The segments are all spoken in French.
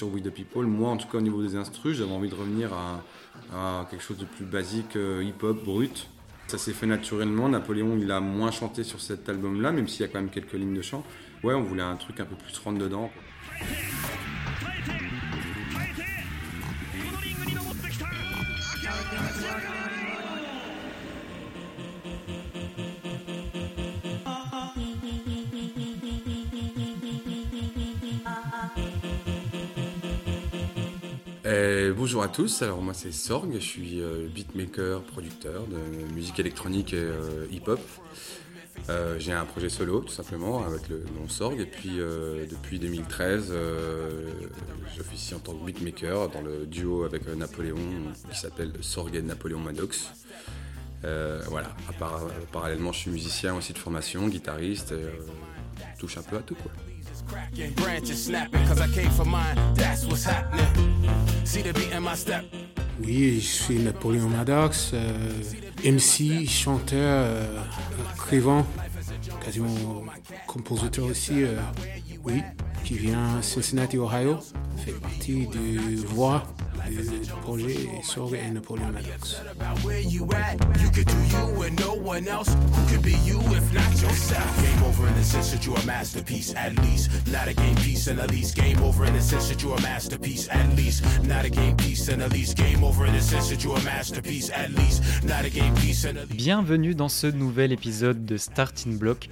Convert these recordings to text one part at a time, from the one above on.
Sur We the People, moi en tout cas au niveau des instrus, j'avais envie de revenir à, quelque chose de plus basique, euh, hip-hop, brut. Ça s'est fait naturellement. Napoléon, il a moins chanté sur cet album-là, même s'il y a quand même quelques lignes de chant. Ouais, on voulait un truc un peu plus rentre dedans. Bonjour à tous, alors moi c'est Sorg, je suis euh, beatmaker, producteur de musique électronique et euh, hip-hop. j'ai un projet solo tout simplement avec le nom Sorg et puis depuis 2013 j'officie en tant que beatmaker dans le duo avec Napoléon qui s'appelle Sorg et Napoléon Maddox. voilà, parallèlement je suis musicien aussi de formation, guitariste, touche un peu à tout quoi. Oui, je suis Napoléon Maddox, euh, MC, chanteur, euh, écrivain, quasiment compositeur aussi, euh, oui, qui vient Cincinnati, Ohio, fait partie du Voix le projet Sorg et. Bienvenue dans ce nouvel épisode de Starting Block.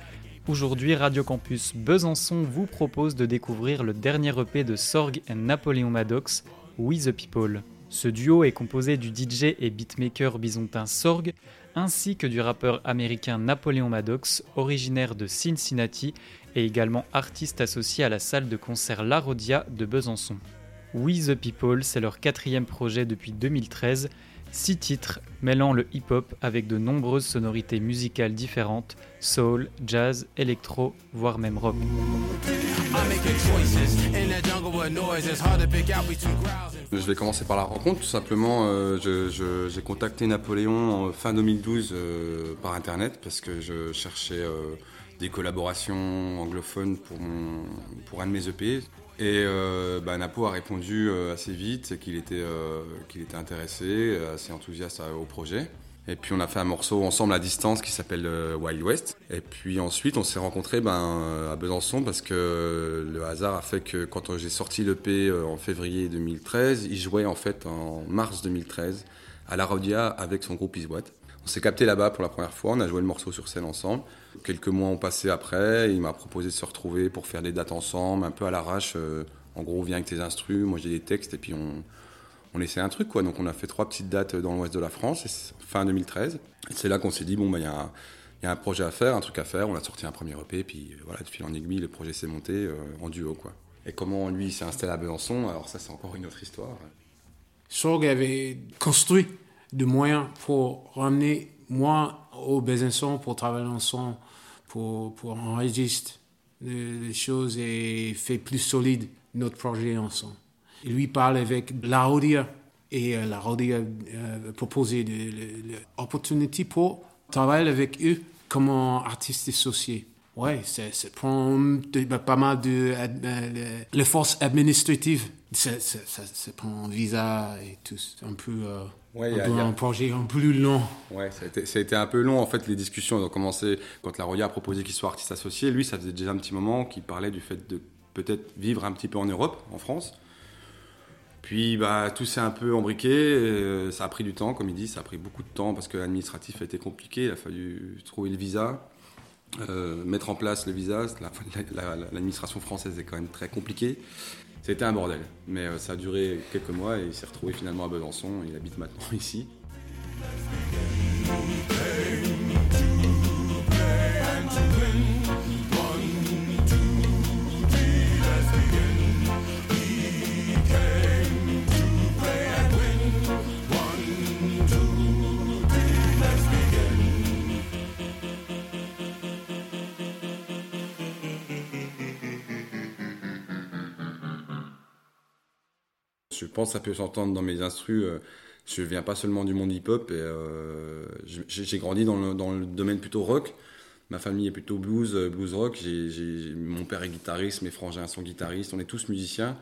Aujourd'hui, Radio Campus Besançon vous propose de découvrir le dernier EP de Sorg et Napoléon Maddox, We the People. Ce duo est composé du DJ et beatmaker bisontin Sorg, ainsi que du rappeur américain Napoléon Maddox, originaire de Cincinnati et également artiste associé à la salle de concert La Rodia de Besançon. We the People, c'est leur quatrième projet depuis 2013, six titres mêlant le hip-hop avec de nombreuses sonorités musicales différentes, soul, jazz, électro, voire même rock. Je vais commencer par la rencontre, tout simplement. Euh, j'ai contacté Napoléon en fin 2012 euh, par internet parce que je cherchais euh, des collaborations anglophones pour, pour un de mes EP. Et bah, Napo a répondu assez vite qu'il était, qu'il était intéressé, assez enthousiaste au projet. Et puis on a fait un morceau ensemble à distance qui s'appelle euh, Wild West. Et puis ensuite on s'est rencontrés ben, à Besançon parce que le hasard a fait que quand j'ai sorti l'EP euh, en février 2013, il jouait en fait en mars 2013 à la Rodia avec son groupe Iswat. On s'est capté là-bas pour la première fois, on a joué le morceau sur scène ensemble. Quelques mois ont passé après, il m'a proposé de se retrouver pour faire des dates ensemble, un peu à l'arrache. Euh, en gros, viens avec tes instrus, moi j'ai des textes et puis on, on essaie un truc quoi. Donc on a fait trois petites dates dans l'ouest de la France, fin 2013. C'est là qu'on s'est dit bon bah il y a y a un projet à faire, un truc à faire. On a sorti un premier EP, puis euh, voilà, de fil en aiguille, le projet s'est monté euh, en duo, quoi. Et comment lui s'est installé à Besançon, alors ça, c'est encore une autre histoire. Sorg avait construit des moyens pour ramener moi au Besançon pour travailler ensemble, pour, pour enregistrer les choses et faire plus solide notre projet ensemble. Il lui parle avec la Rodia et euh, la Rodia euh, proposé l'opportunité pour travailler avec eux comme artiste associé. Ouais, ça, prend ben, pas mal de euh, les forces administratives. Ça, prend un visa et tout. Un peu, un, projet un peu plus long. Ouais, ça a, été, ça a, été, un peu long. En fait, les discussions ont commencé quand la Rodia a proposé qu'il soit artiste associé. Lui, ça faisait déjà un petit moment qu'il parlait du fait de peut-être vivre un petit peu en Europe, en France. Puis bah, tout s'est un peu embriqué, euh, ça a pris du temps, comme il dit, ça a pris beaucoup de temps parce que l'administratif a été compliqué, il a fallu trouver le visa, euh, mettre en place le visa, l'administration française est quand même très compliquée. C'était un bordel, mais euh, ça a duré quelques mois et il s'est retrouvé finalement à Besançon, il habite maintenant ici. Pense que ça peut s'entendre dans mes instrus. Euh, je viens pas seulement du monde hip-hop. Euh, j'ai grandi dans le, domaine plutôt rock. Ma famille est plutôt blues, euh, blues rock. mon père est guitariste, mes frangins sont guitaristes. On est tous musiciens.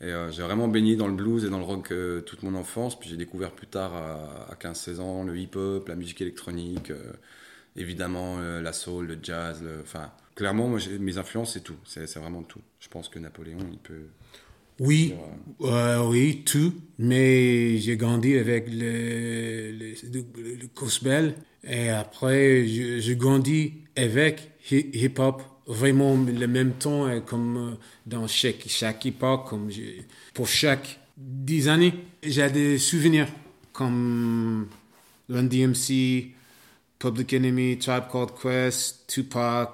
Et j'ai vraiment baigné dans le blues et dans le rock toute mon enfance. Puis j'ai découvert plus tard, à, 15-16 ans, le hip-hop, la musique électronique, évidemment la soul, le jazz. Enfin, clairement, mes influences, c'est tout. C'est vraiment tout. Je pense que Napoléon, il peut. Oui, oui, tout. Mais j'ai grandi avec le, le, gospel. Et après, j'ai grandi avec hip-hop vraiment le même temps euh, comme euh, dans chaque, chaque époque, comme pour chaque dix années. J'ai des souvenirs comme Run DMC, Public Enemy, Tribe Called Quest, Tupac,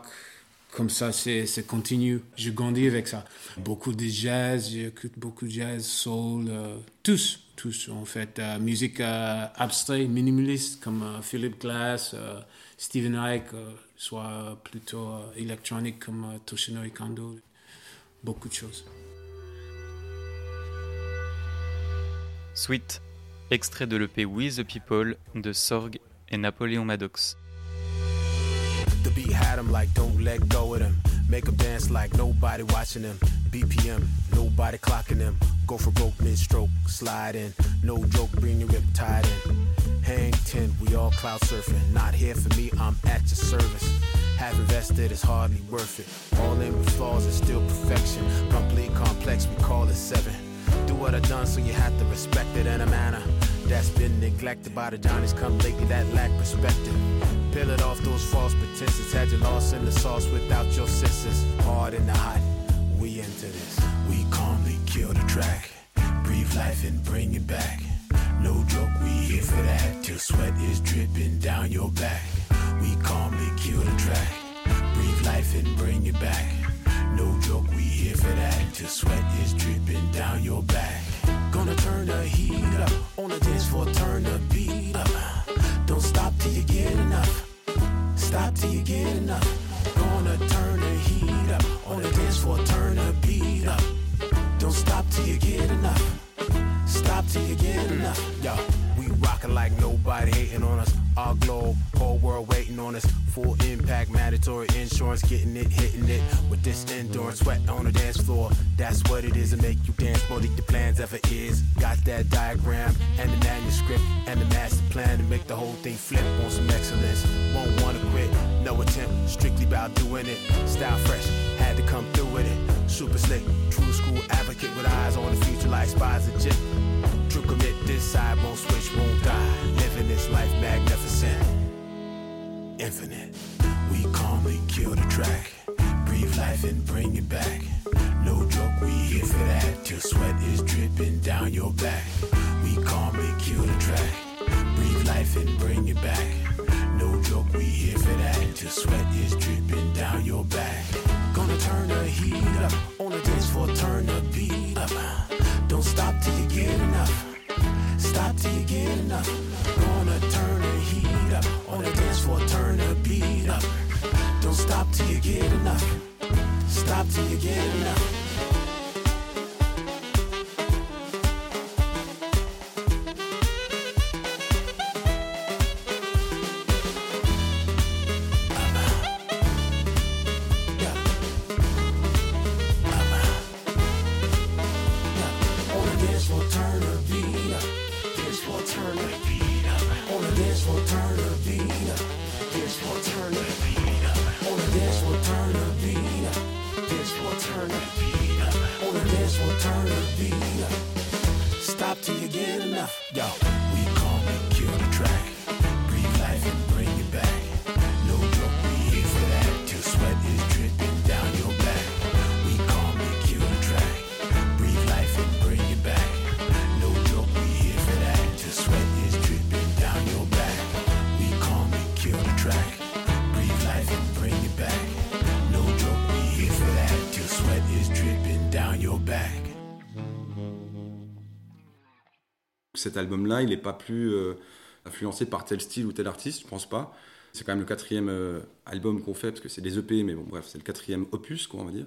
comme ça, c'est, continue. Je grandis avec ça. Beaucoup de jazz, j'écoute beaucoup de jazz, soul, euh, tous, tous en fait. musique abstraite, minimaliste, comme Philip Glass, Stephen Ike, soit plutôt euh, électronique comme euh, Toshinori Kando, beaucoup de choses. Sweet, extrait de l'EP We the People de Sorg et Napoléon Maddox. Beat had him like don't let go of them. Make them dance like nobody watching them. BPM, nobody clocking them. Go for broke mid stroke, slide in. No joke, bring your rip tied in. Hang 10, we all cloud surfing. Not here for me, I'm at your service. Have invested, it's hardly worth it. All in with flaws is still perfection. Complete complex, we call it seven. Do what I done, so you have to respect it in a manner that's been neglected by the Johnnies come lately that lack perspective. Peel it off those false pretenses. Had you lost in the sauce without your senses. Hard in the hot, we into this. We calmly kill the track. Breathe life and bring it back. No joke, we here for that till sweat is dripping down your back. We calmly kill the track, breathe life and bring it back. No joke, we here for that till sweat is dripping down your back. Gonna turn the heat up on the dance floor, turn the beat up. Don't stop till you get enough. Stop till you get enough. Gonna turn the heat up on the dance floor, turn the beat up. Don't stop till you get enough. Stop till you get enough. Yo, we rockin' like nobody hating on us. Our globe, whole world waiting on us. Full impact, mandatory insurance, getting it, hitting it with this endurance. Sweat on the dance floor, that's what it is to make you dance more than your plans ever is. Got that diagram and the manuscript and the master plan to make the whole thing flip on some excellence. Won't wanna quit, no attempt, strictly about doing it. Style fresh, had to come through with it. Super slick, true school advocate with eyes on the future like spies legit. True commit, this side won't switch, won't infinite. We calmly kill the track, breathe life and bring it back. No joke, we here for that till sweat is dripping down your back. We calmly kill the track, breathe life and bring it back. No joke, we here for that till sweat is dripping down your back. Gonna turn the heat up on the dance floor, turn the beat up. Don't stop till you get enough. Stop till you get enough. Gonna turn the heat up on the dance floor, turn the beat up. Don't stop till you get enough. Stop till you get enough. Cet album-là, il n'est pas plus euh, influencé par tel style ou tel artiste, je pense pas. C'est quand même le quatrième euh, album qu'on fait, parce que c'est des EP, mais bon, bref, c'est le quatrième opus, quoi, on va dire.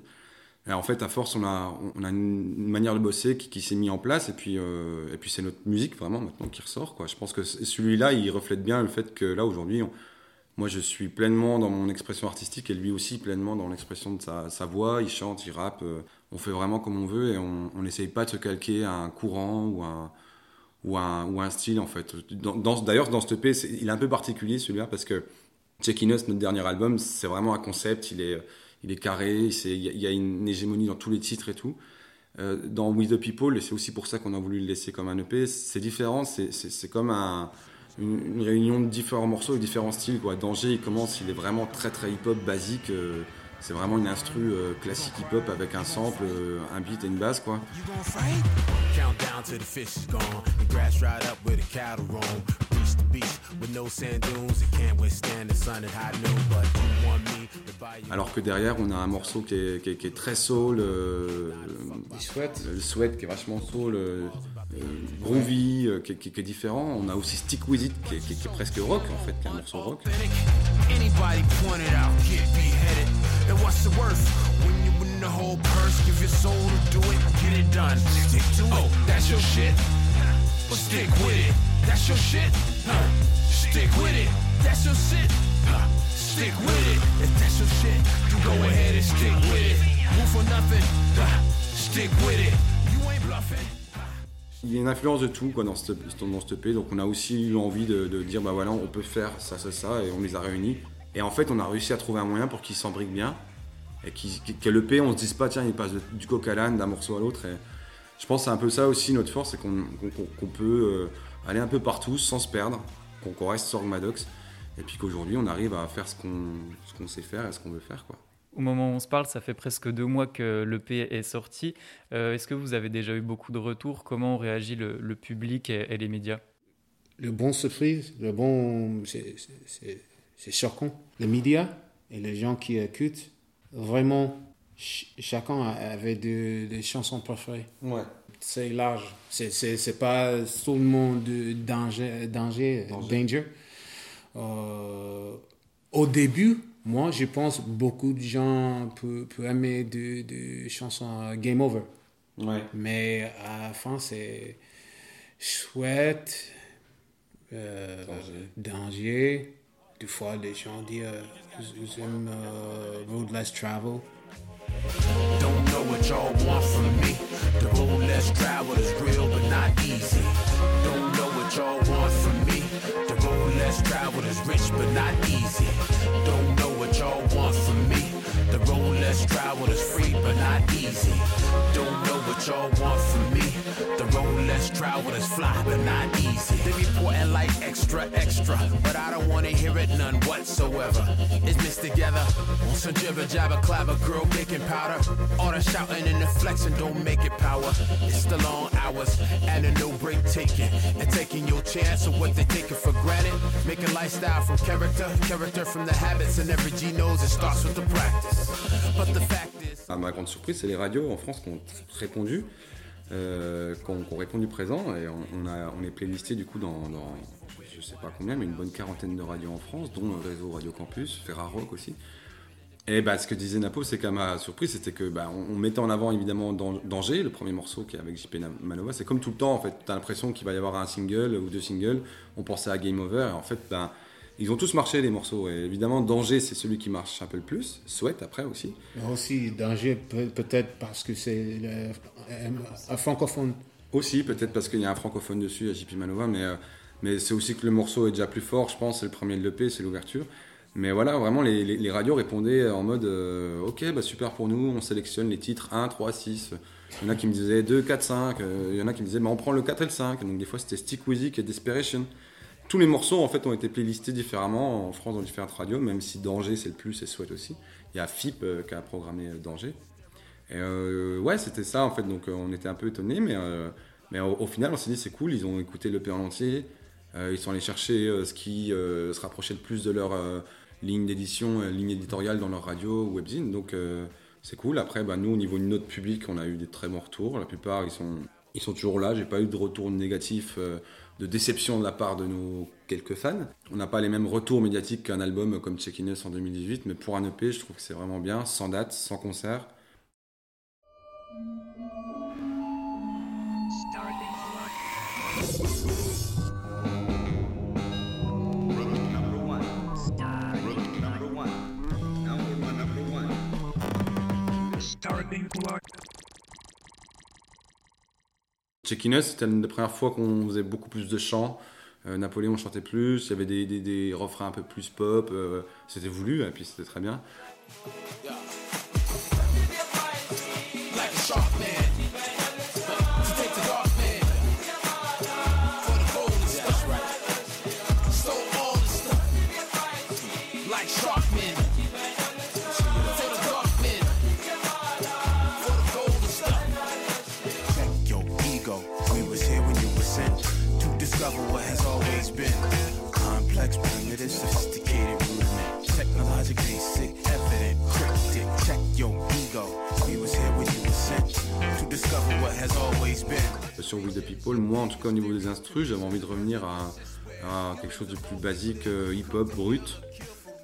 Et en fait, à force, on a, une manière de bosser qui, s'est mis en place, et puis, euh, puis c'est notre musique vraiment maintenant qui ressort. Quoi. Je pense que celui-là, il reflète bien le fait que là, aujourd'hui, moi je suis pleinement dans mon expression artistique et lui aussi pleinement dans l'expression de sa, voix. Il chante, il rappe. on fait vraiment comme on veut et on n'essaye pas de se calquer à un courant ou un, ou un, ou un style en fait. D'ailleurs, dans, ce EP, il est un peu particulier celui-là parce que Check Us, notre dernier album, c'est vraiment un concept. Il est, il est carré, il y a une hégémonie dans tous les titres et tout. Euh, dans With the People, et c'est aussi pour ça qu'on a voulu le laisser comme un EP, c'est différent, c'est comme un, une, réunion de différents morceaux et différents styles. Quoi. Danger, il commence, il est vraiment très très hip-hop basique. Euh, c'est vraiment une instru euh, classique hip-hop avec un sample, euh, un beat et une basse quoi. Alors que derrière, on a un morceau qui est, qui est, très soul, euh, le sweat qui est vachement soul, euh, groovy, euh, qui, qui, est différent. On a aussi Stick With It qui est, presque rock en fait, qui est un morceau rock. And what's the worth? When you win the whole purse? Give your soul to do it, get it done. Stick to it. Oh, that's your shit. Well, stick with it. That's your shit. Huh. Stick with it. That's your shit. Huh. Stick with it. If that's your shit, you go ahead and stick with it. Move for nothing. Huh. Stick with it. You ain't bluffing. il y a une influence de tout quoi, dans ce dans ce EP. Donc on a aussi eu envie de, de, dire bah voilà, on peut faire ça, ça, ça, et on les a réunis. Et en fait, on a réussi à trouver un moyen pour qu'il s'embrique bien. Et que le P, on se dise pas, tiens, il passe du coq à l'âne, d'un morceau à l'autre. Et je pense que c'est un peu ça aussi notre force, c'est qu'on peut euh, aller un peu partout sans se perdre, qu'on reste sur Maddox. Et puis qu'aujourd'hui, on arrive à faire ce qu'on sait faire et ce qu'on veut faire. Quoi. Au moment où on se parle, ça fait presque deux mois que l'EP est sorti. Euh, est-ce que vous avez déjà eu beaucoup de retours? Comment réagit le, le public et, et, les médias? Le bon surprise, le bon. C'est c'est choquant. Les médias et les gens qui écoutent, vraiment, chacun avait des, chansons préférées. Ouais. C'est large. C'est pas monde de danger, danger, danger. Euh, au début, moi, je pense beaucoup de gens peuvent, aimer des chansons Game Over. Ouais. Mais à la fin, c'est chouette, euh, danger des fois les gens disent road less travel. Don't know what y'all want from me. The road less travel is real but not easy. Don't know what y'all want from me. The road less travel is rich but not easy. Don't know what y'all want from me. The road less traveled is free but not easy. Don't know what y'all want from me. The road less traveled is fly, but not easy. They be reporting like extra, extra, but I don't wanna hear it none whatsoever. It's mixed together on some jibber jabber, clabber, girl making powder. All the shouting and the flexing don't make it power. It's the long a. À ma grande surprise, c'est les radios en France qui ont répondu. euh, ont, répondu présent. Et on, a, on est playlisté du coup dans, dans, je sais pas combien, mais une bonne quarantaine de radios en France, dont le réseau Radio Campus, Ferrarock aussi. Et bah, ce que disait Napo, c'est qu'à ma surprise, c'était que bah, on, mettait en avant évidemment Danger, le premier morceau qui est avec JP Manova. C'est comme tout le temps, en fait, tu as l'impression qu'il va y avoir un single ou deux singles. On pensait à Game Over, et en fait, bah, ils ont tous marché les morceaux. Et évidemment, Danger, c'est celui qui marche un peu le plus. Souhaite après aussi. aussi, Danger, peut-être parce que c'est un francophone. Aussi, peut-être parce qu'il y a un francophone dessus, à JP Manova, mais, euh, mais c'est aussi que le morceau est déjà plus fort, je pense. C'est le premier de l'EP, c'est l'ouverture. Mais voilà, vraiment, les, radios répondaient en mode euh, Ok, bah super pour nous, on sélectionne les titres 1, 3, 6. Il y en a qui me disaient 2, 4, 5. il y en a qui me disaient bah, On prend le 4 et le 5. Donc des fois, c'était Stick With It et Desperation tous les morceaux en fait ont été playlistés différemment en France dans différentes radios, même si Danger c'est le plus et Souhaite aussi. Il y a FIP euh, qui a programmé euh, Danger. Et ouais, c'était ça en fait, donc on était un peu étonnés, mais, mais au, final on s'est dit c'est cool, ils ont écouté le en entier, ils sont allés chercher ce qui se rapprochait le plus de leur ligne d'édition, ligne éditoriale dans leur radio webzine, donc c'est cool. Après, bah, nous au niveau de notre public, on a eu des très bons retours, la plupart ils sont, ils sont toujours là, j'ai pas eu de retour négatif de déception de la part de nos quelques fans. On n'a pas les mêmes retours médiatiques qu'un album comme Check In en 2018, mais pour un EP, je trouve que c'est vraiment bien, sans date, sans concert. Check c'était une des premières fois qu'on faisait beaucoup plus de chants. Euh, Napoléon chantait plus, il y avait des refrains un peu plus pop, euh, c'était voulu et puis c'était très bien. Sur We the People, moi en tout cas au niveau des instrus, j'avais envie de revenir à, quelque chose de plus basique, euh, hip-hop, brut.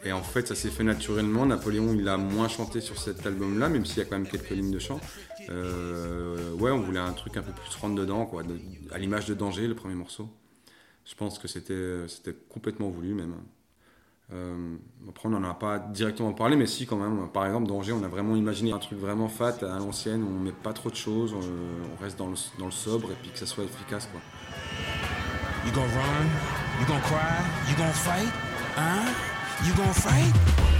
Et en fait, ça s'est fait naturellement. Napoléon, il a moins chanté sur cet album-là, même s'il y a quand même quelques lignes de chant. Euh, ouais, on voulait un truc un peu plus rentre dedans, quoi, à l'image de Danger, le premier morceau. Je pense que c'était complètement voulu même. Euh, après, on n'en a pas directement parlé, mais si, quand même. Par exemple, Danger, on a vraiment imaginé un truc vraiment fat à l'ancienne, où on met pas trop de choses, on, reste dans le, dans le, sobre et puis que ça soit efficace. Quoi. You gonna run? You gonna cry? You gonna fight? Huh? You gonna fight?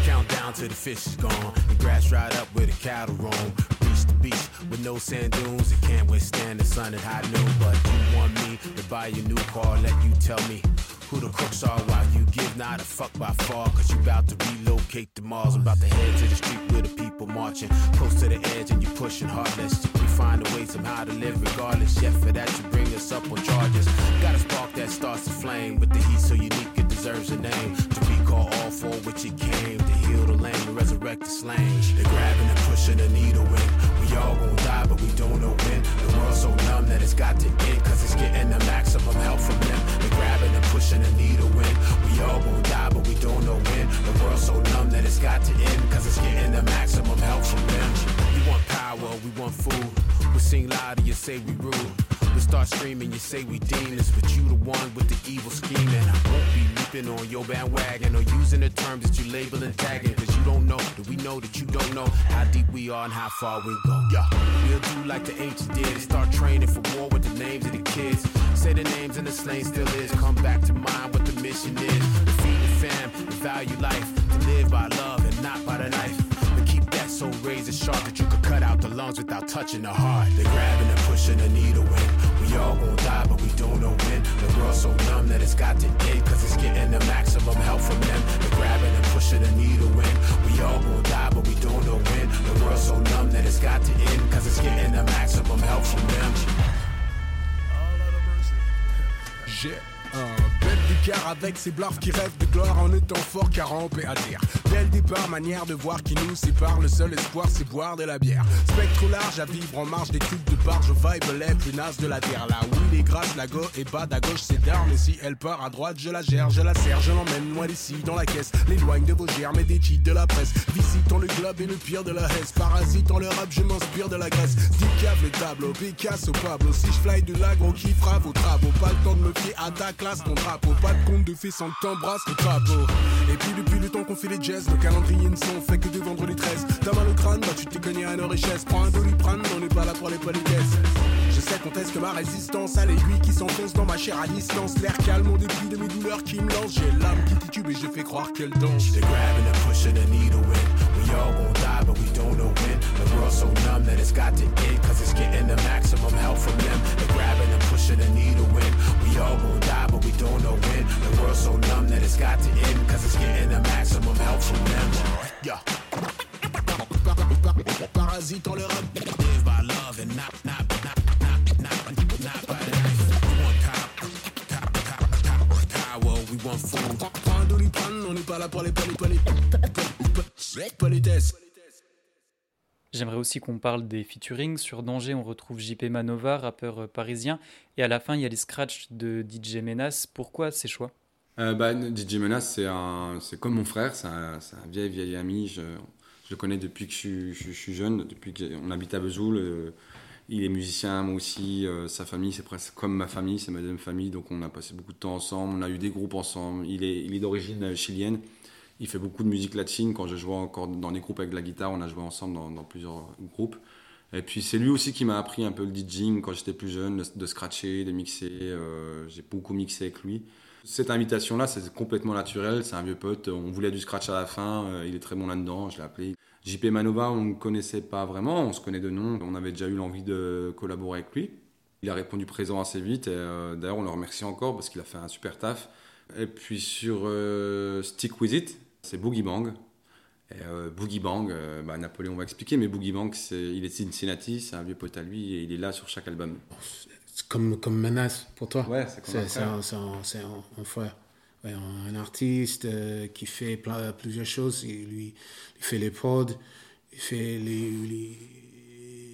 Count down to the fish is gone. The grass dried up where the cattle roam. Reach the beach with no sand dunes. It can't withstand the sun at high noon. But you want me to buy you a new car, let you tell me who the crooks are while you give not a fuck by far. Cause you about to relocate the Mars. I'm about to head to the street where the people marching. Close to the edge and you pushing heartless. We find a way somehow to live regardless. Yeah, for that you bring us up on charges. Got to end. Cause it's getting the maximum help from them. We want power, we want food. We sing louder, you say we rude. We start screaming, you say we demons, but you the one with the evil scheming. I won't be leaping on your bandwagon or using the terms that you label and tagging, cause you don't know that we know that you don't know how deep we are and how far we go. Yeah, we'll do like the ancients did and start training for war with the names of the kids. Say the names and the slain still is. Come back to mind what the mission is. Value life. To live by love and not by the knife. But keep that so razor sharp that you could cut out the lungs without touching the heart. They're grabbing and pushing the needle in. We all gon' die, but we don't know when. The world's so numb that it's got to end, cause it's getting the maximum help from them. They're grabbing and pushing the needle in. We all gon' die, but we don't know when. The world's so numb that it's got to end, cause it's getting the maximum help from them. J'ai un car avec ses blaffes qui rêvent de gloire en étant fort car rampé à terre. Dès le départ, manière de voir qui nous sépare, le seul espoir c'est boire de la bière. Spectre large à vivre en marge des trucs de barge, vibe les plus de la terre. Là où il est grâce, la go est bas, à gauche c'est d'armes. Et si elle part à droite, je la gère, je la serre, je l'emmène loin d'ici dans la caisse. L'éloigne de vos germes et des cheats de la presse. Visitant le globe et le pire de la haisse. Parasitant le rap, je m'inspire de la graisse. Dicave le tableau, Picasso, Pablo. Si je fly de l'agro qui fera vos travaux, pas le temps de me fier à ta classe, ton drapeau. Pas de compte de fait sans que t'embrasses le drapeau. Et puis depuis le temps qu'on fait les jazz, le calendrier ne s'en fait que de vendre les 13. T'as mal au crâne, bah tu t'es cogné à nos richesses. Prends un doliprane, on n'est pas là pour les politesses. Je sais qu'on teste ma résistance à l'aiguille qui s'enfonce dans ma chair à distance. L'air calme au début de mes douleurs qui me lancent. J'ai l'âme qui titube et je fais croire qu'elle danse. They're grabbing and pushing the needle in. We all gon' die, but we don't know when. The world's so numb that it's got to end, cause it's getting the maximum help from them. They're grabbing and pushing the needle in. All gon' die, but we don't know when. The world's so numb that it's got to end, cause it's getting the maximum help from them. Yeah. Parasite rap. Live by love and not, not, not, not, not, not by knife. We want power, power, power, we want food. On n'est pas là pour les politesses. J'aimerais aussi qu'on parle des featuring. Sur Danger, on retrouve JP Manova, rappeur parisien. Et à la fin, il y a les scratchs de DJ Menace. Pourquoi ces choix? Euh, bah, DJ Menace, c'est comme mon frère, c'est un, vieil, vieil ami. Je, le connais depuis que je, suis jeune, depuis qu'on habite à Vesoul. Euh, il est musicien, moi aussi. Euh, sa famille, c'est presque comme ma famille, c'est ma deuxième famille. Donc on a passé beaucoup de temps ensemble. On a eu des groupes ensemble. Il est d'origine chilienne. Il fait beaucoup de musique latine. Quand je jouais encore dans des groupes avec la guitare, on a joué ensemble dans, plusieurs groupes. Et puis c'est lui aussi qui m'a appris un peu le DJing quand j'étais plus jeune, de, scratcher, de mixer. Euh, j'ai beaucoup mixé avec lui. Cette invitation-là, c'est complètement naturel. C'est un vieux pote. On voulait du scratch à la fin. Euh, il est très bon là-dedans. Je l'ai appelé. JP Manova, on ne connaissait pas vraiment. On se connaît de nom. On avait déjà eu l'envie de collaborer avec lui. Il a répondu présent assez vite. Euh, d'ailleurs, on le remercie encore parce qu'il a fait un super taf. Et puis sur Stick With It, c'est Boogie Bang. Et, Boogie Bang, bah, Napoléon va expliquer, mais Boogie Bang, il est Cincinnati, c'est un vieux pote à lui et il est là sur chaque album comme, comme menace pour toi. Ouais, c'est comme C'est un, frère. un artiste euh, qui fait plein, plusieurs choses. Il, lui, il fait les prods, il fait les,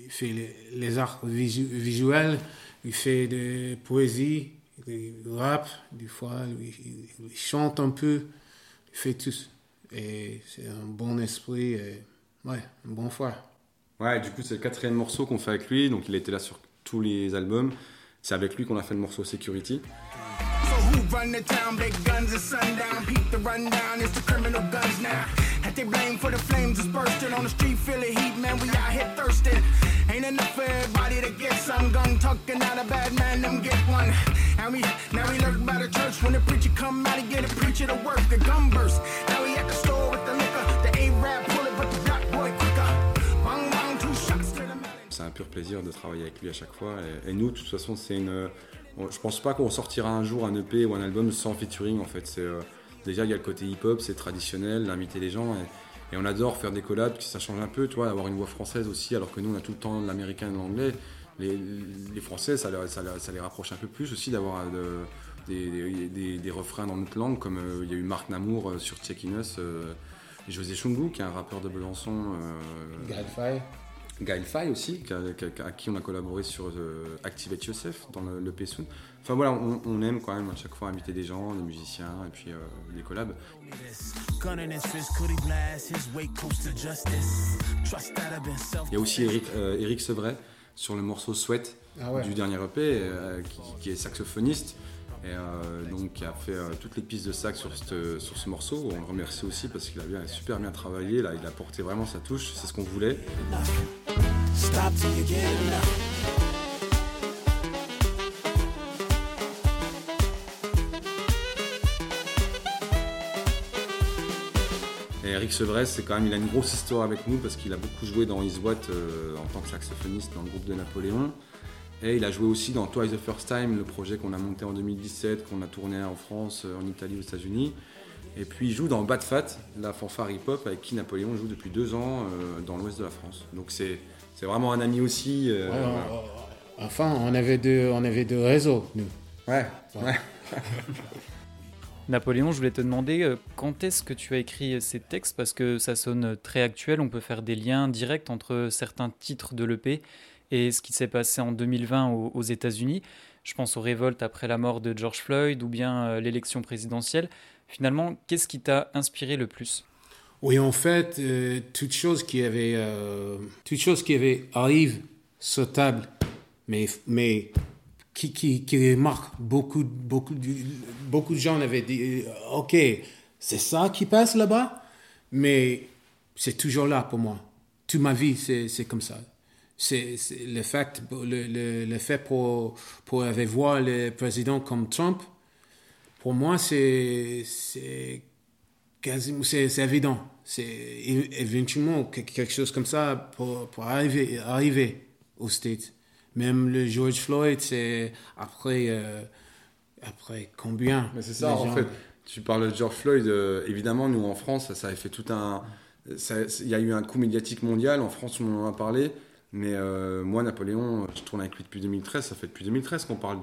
fait les, arts visuels, il fait des poésies, il rap, des fois, il, chante un peu, il fait tout. Et c'est un bon esprit, et, ouais, un bon frère. Ouais, du coup, c'est le quatrième morceau qu'on fait avec lui, donc il était là sur tous les albums. C'est avec lui qu'on a fait le morceau Security. Plaisir de travailler avec lui à chaque fois. Et, nous, de toute façon, c'est une. Je pense pas qu'on sortira un jour un EP ou un album sans featuring. En fait, c'est euh, déjà il y a le côté hip-hop, c'est traditionnel, d'inviter les gens. Et, on adore faire des collabs, ça change un peu, tu vois, avoir une voix française aussi, alors que nous on a tout le temps l'américain et l'anglais. Les, les, Français, ça, ça, ça, les rapproche un peu plus aussi d'avoir euh, des, des, refrains dans notre langue, comme euh, il y a eu Marc Namour sur Check Us, et José Chungu, qui est un rappeur de Besançon. Euh, Gaël Fay aussi, à, qui on a collaboré sur euh, Activate Yourself dans le, le Pessoun. Enfin voilà, on, aime quand même à chaque fois inviter des gens, des musiciens et puis euh, des collabs. Il y a aussi Eric, euh, Eric Sevray sur le morceau Sweat ah du dernier EP, qui, est saxophoniste. Et donc qui a fait toutes les pistes de sax sur, ce morceau. On le remercie aussi parce qu'il a bien, super bien travaillé. Là, il a porté vraiment sa touche. C'est ce qu'on voulait. Et Eric Sevres, c'est quand même, il a une grosse histoire avec nous parce qu'il a beaucoup joué dans His What euh, en tant que saxophoniste dans le groupe de Napoléon. Et il a joué aussi dans Twice the First Time, le projet qu'on a monté en 2017, qu'on a tourné en France, euh, en Italie, aux États-Unis. Et puis il joue dans Bad Fat, la fanfare hip-hop avec qui Napoléon joue depuis deux ans euh, dans l'ouest de la France. Donc c'est c'est vraiment un ami aussi. Euh, enfin, on avait deux, on avait deux réseaux, nous. Ouais, ouais. Napoléon, je voulais te demander quand est-ce que tu as écrit ces textes? Parce que ça sonne très actuel. On peut faire des liens directs entre certains titres de l'EP et ce qui s'est passé en 2020 aux, États-Unis. Je pense aux révoltes après la mort de George Floyd ou bien euh, l'élection présidentielle. Finalement, qu'est-ce qui t'a inspiré le plus? Oui, en fait, euh, toute chose qui avait, euh, toute chose qui avait arrive sur table, mais mais qui, qui, qui marque beaucoup beaucoup beaucoup de gens avaient dit euh, ok c'est ça qui passe là-bas, mais c'est toujours là pour moi. Toute ma vie c'est comme ça. C'est le fait le, le, le, fait pour pour avoir voir le président comme Trump. Pour moi c'est c'est c'est évident. C'est éventuellement quelque chose comme ça pour, pour arriver, arriver aux States. Même le George Floyd, c'est après, euh, après combien Mais c'est ça, en fait. Tu parles de George Floyd, euh, évidemment, nous en France, ça, a fait tout un. Il y a eu un coup médiatique mondial, en France, on en a parlé. Mais euh, moi, Napoléon, je tourne avec lui depuis 2013. Ça fait depuis 2013 qu'on parle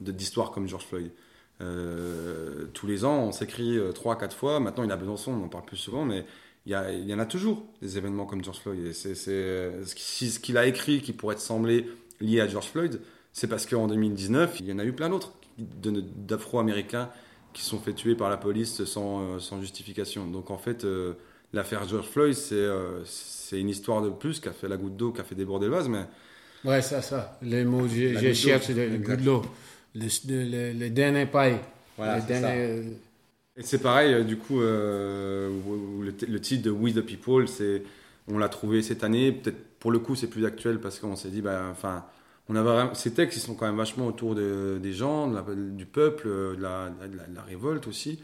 d'histoires de, comme George Floyd. Euh, tous les ans, on s'écrit euh, trois, quatre fois. Maintenant, il a Besançon, on en parle plus souvent, mais il y, en a toujours des événements comme George Floyd. c'est, ce qu'il a écrit qui pourrait sembler lié à George Floyd, c'est parce qu'en 2019, il y en a eu plein d'autres d'Afro-Américains qui sont fait tuer par la police sans, euh, sans justification. Donc en fait, l'affaire George Floyd, c'est, c'est une histoire de plus qui a fait la goutte d'eau, qui a fait déborder le vase, mais... Ouais, ça, ça. Les mots, j'ai la goutte d'eau le, le, le, dernier paille. Voilà, le dernier, Et c'est pareil, du coup, le, titre de We the People, on l'a trouvé cette année. Peut-être pour le coup, c'est plus actuel parce qu'on s'est dit, bah, enfin, on a ces textes, ils sont quand même vachement autour des gens, du peuple, de la, la, révolte aussi.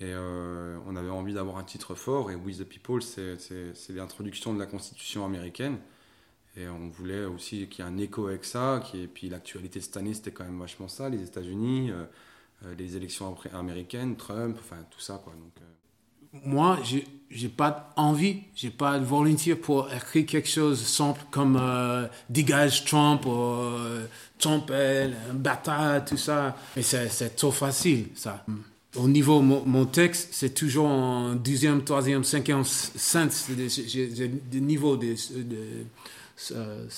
Et on avait envie d'avoir un titre fort. Et We the People, c'est l'introduction de la Constitution américaine. Et on voulait aussi qu'il y ait un écho avec ça. Et puis l'actualité cette année, c'était quand même vachement ça, les États-Unis, euh, euh, les élections américaines, Trump, enfin tout ça. Quoi. Euh. Moi, j'ai, j'ai pas envie, j'ai pas de volonté pour écrire quelque chose simple comme dégage Trump ou Trump un bâtard, tout ça. Mais c'est trop facile, ça. Au niveau, mon, mon texte, c'est toujours en deuxième, troisième, cinquième sens. J'ai des niveaux de, de uh.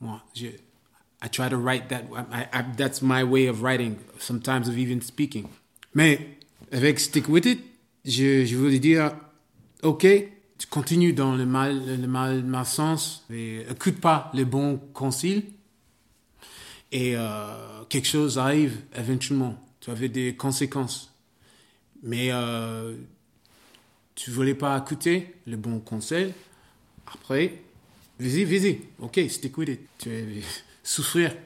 Moi, je, I try to write that. I, I, that's my way of writing. Sometimes of even speaking. Mais avec Stick With It, je, je voulais dire, ok, tu continues dans le mal, le mal, mal sens, et écoute pas les bons conseils, et euh, quelque chose arrive éventuellement. Tu avais des conséquences. Mais euh, tu voulais pas écouter les bons conseils. Après, Vas-y, vas-y. Ok, stick with it. Tu vas souffrir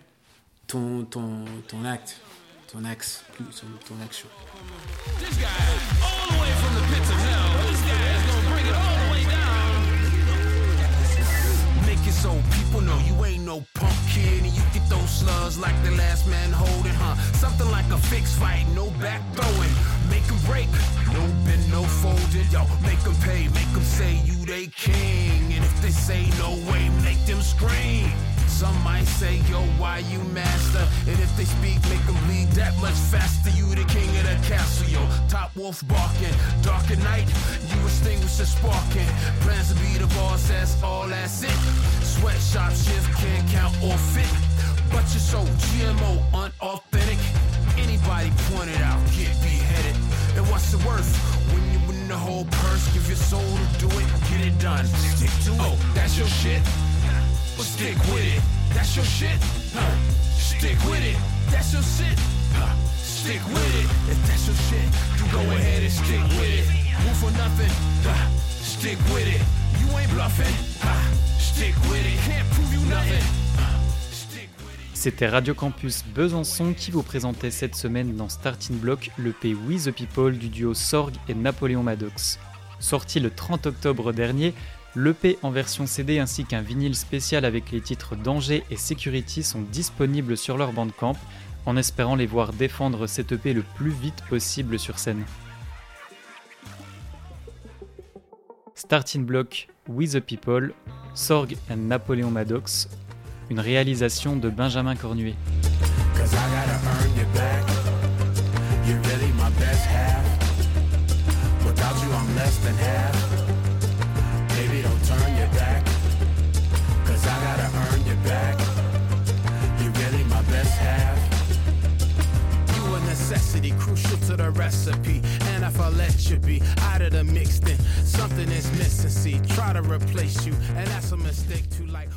ton, ton, ton acte, ton axe, ton, action. Those slugs like the last man holding, huh? Something like a fixed fight, no back throwing. Make them break, no bend, no folding. Yo, make them pay, make them say you they king. And if they say no way, make them scream. Some might say, yo, why you master? And if they speak, make them bleed that much faster. You the king of the castle, yo. Top wolf barking. Dark at night, you extinguish the sparking. Plans to be the boss, that's all that's it. Sweatshop shift, can't count or fit. But you're so GMO, unauthentic. Anybody point it out, get beheaded. And what's the worth? When you win the whole purse, give your soul to do it, get it done. Stick to it. Oh, that's your shit? Well, stick with it. That's your shit? Huh. Stick with it. That's your shit? Huh. Stick with it. If that's your shit, you go ahead and stick with it. Move for nothing. Huh. Stick with it. You ain't bluffing. Huh. Stick with it. Can't prove you nothing. C'était Radio Campus Besançon qui vous présentait cette semaine dans Starting Block le P the People du duo Sorg et Napoléon Maddox. Sorti le 30 octobre dernier, l'EP en version CD ainsi qu'un vinyle spécial avec les titres Danger et Security sont disponibles sur leur bandcamp, en espérant les voir défendre cette EP le plus vite possible sur scène. Starting Block We the People, Sorg et Napoléon Maddox, une réalisation de Benjamin Cornuet. necessity, crucial to the recipe. And if I let you be out of the mix, then something is missing. See, try to replace you, and that's a mistake too. Like.